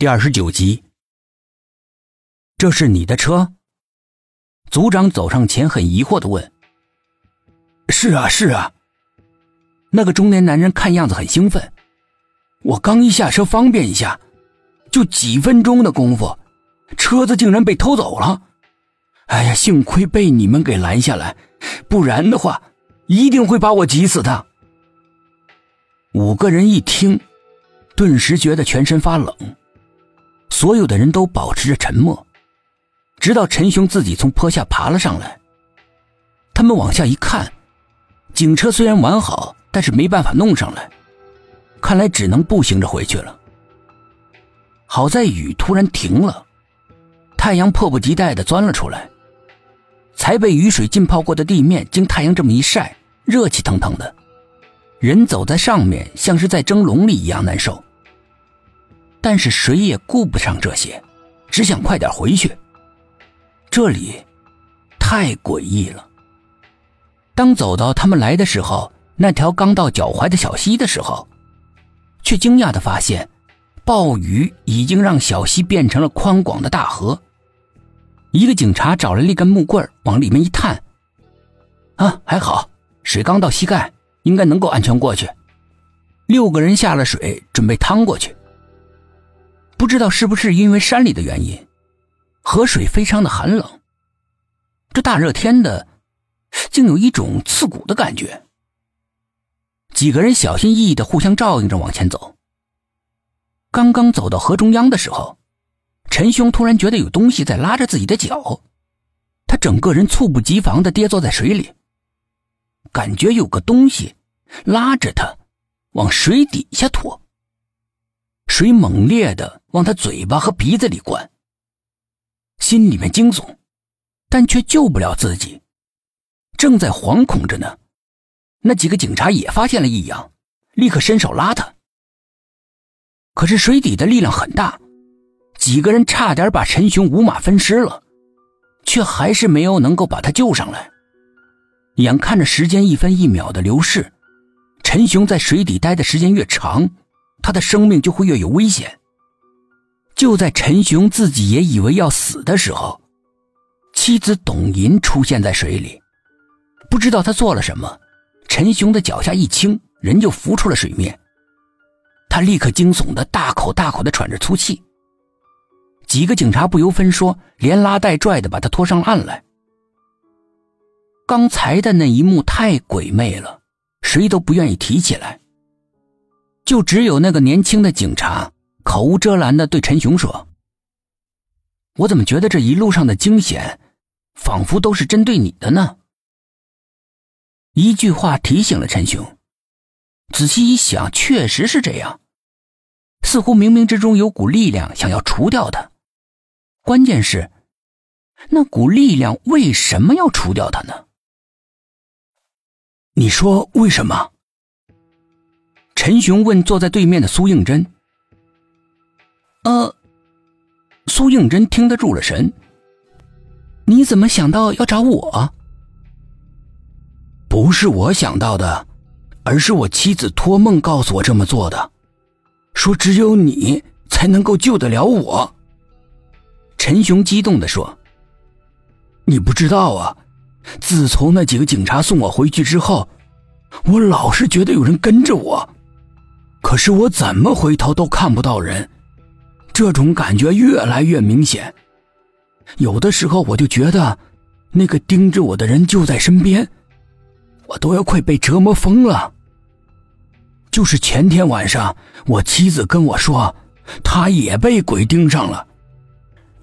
第二十九集，这是你的车？组长走上前，很疑惑的问：“是啊，是啊。”那个中年男人看样子很兴奋。我刚一下车，方便一下，就几分钟的功夫，车子竟然被偷走了。哎呀，幸亏被你们给拦下来，不然的话，一定会把我急死的。五个人一听，顿时觉得全身发冷。所有的人都保持着沉默，直到陈雄自己从坡下爬了上来。他们往下一看，警车虽然完好，但是没办法弄上来，看来只能步行着回去了。好在雨突然停了，太阳迫不及待的钻了出来，才被雨水浸泡过的地面，经太阳这么一晒，热气腾腾的，人走在上面像是在蒸笼里一样难受。但是谁也顾不上这些，只想快点回去。这里太诡异了。当走到他们来的时候，那条刚到脚踝的小溪的时候，却惊讶的发现，暴雨已经让小溪变成了宽广的大河。一个警察找来了一根木棍，往里面一探，啊，还好，水刚到膝盖，应该能够安全过去。六个人下了水，准备趟过去。不知道是不是因为山里的原因，河水非常的寒冷。这大热天的，竟有一种刺骨的感觉。几个人小心翼翼的互相照应着往前走。刚刚走到河中央的时候，陈兄突然觉得有东西在拉着自己的脚，他整个人猝不及防的跌坐在水里，感觉有个东西拉着他往水底下拖。水猛烈的往他嘴巴和鼻子里灌，心里面惊悚，但却救不了自己，正在惶恐着呢。那几个警察也发现了异样，立刻伸手拉他。可是水底的力量很大，几个人差点把陈雄五马分尸了，却还是没有能够把他救上来。眼看着时间一分一秒的流逝，陈雄在水底待的时间越长。他的生命就会越有危险。就在陈雄自己也以为要死的时候，妻子董银出现在水里，不知道他做了什么，陈雄的脚下一轻，人就浮出了水面。他立刻惊悚的大口大口的喘着粗气。几个警察不由分说，连拉带拽的把他拖上岸来。刚才的那一幕太鬼魅了，谁都不愿意提起来。就只有那个年轻的警察口无遮拦的对陈雄说：“我怎么觉得这一路上的惊险，仿佛都是针对你的呢？”一句话提醒了陈雄，仔细一想，确实是这样，似乎冥冥之中有股力量想要除掉他。关键是，那股力量为什么要除掉他呢？你说为什么？陈雄问坐在对面的苏应真：“呃，苏应真听得住了神。你怎么想到要找我？不是我想到的，而是我妻子托梦告诉我这么做的，说只有你才能够救得了我。”陈雄激动的说：“你不知道啊，自从那几个警察送我回去之后，我老是觉得有人跟着我。”可是我怎么回头都看不到人，这种感觉越来越明显。有的时候我就觉得，那个盯着我的人就在身边，我都要快被折磨疯了。就是前天晚上，我妻子跟我说，她也被鬼盯上了，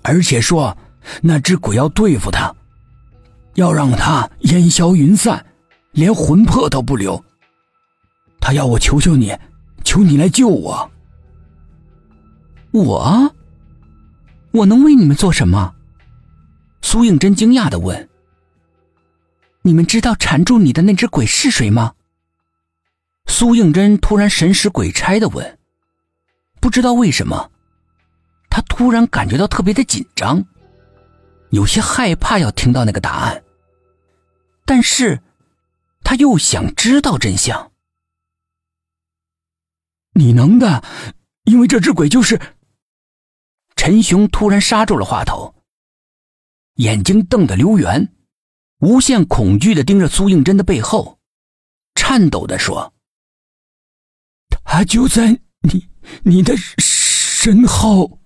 而且说那只鬼要对付他，要让他烟消云散，连魂魄都不留。他要我求求你。求你来救我！我，我能为你们做什么？苏应真惊讶的问：“你们知道缠住你的那只鬼是谁吗？”苏应真突然神使鬼差的问：“不知道为什么，他突然感觉到特别的紧张，有些害怕要听到那个答案，但是他又想知道真相。”你能的，因为这只鬼就是。陈雄突然刹住了话头，眼睛瞪得溜圆，无限恐惧的盯着苏应真的背后，颤抖的说：“他就在你你的身后。”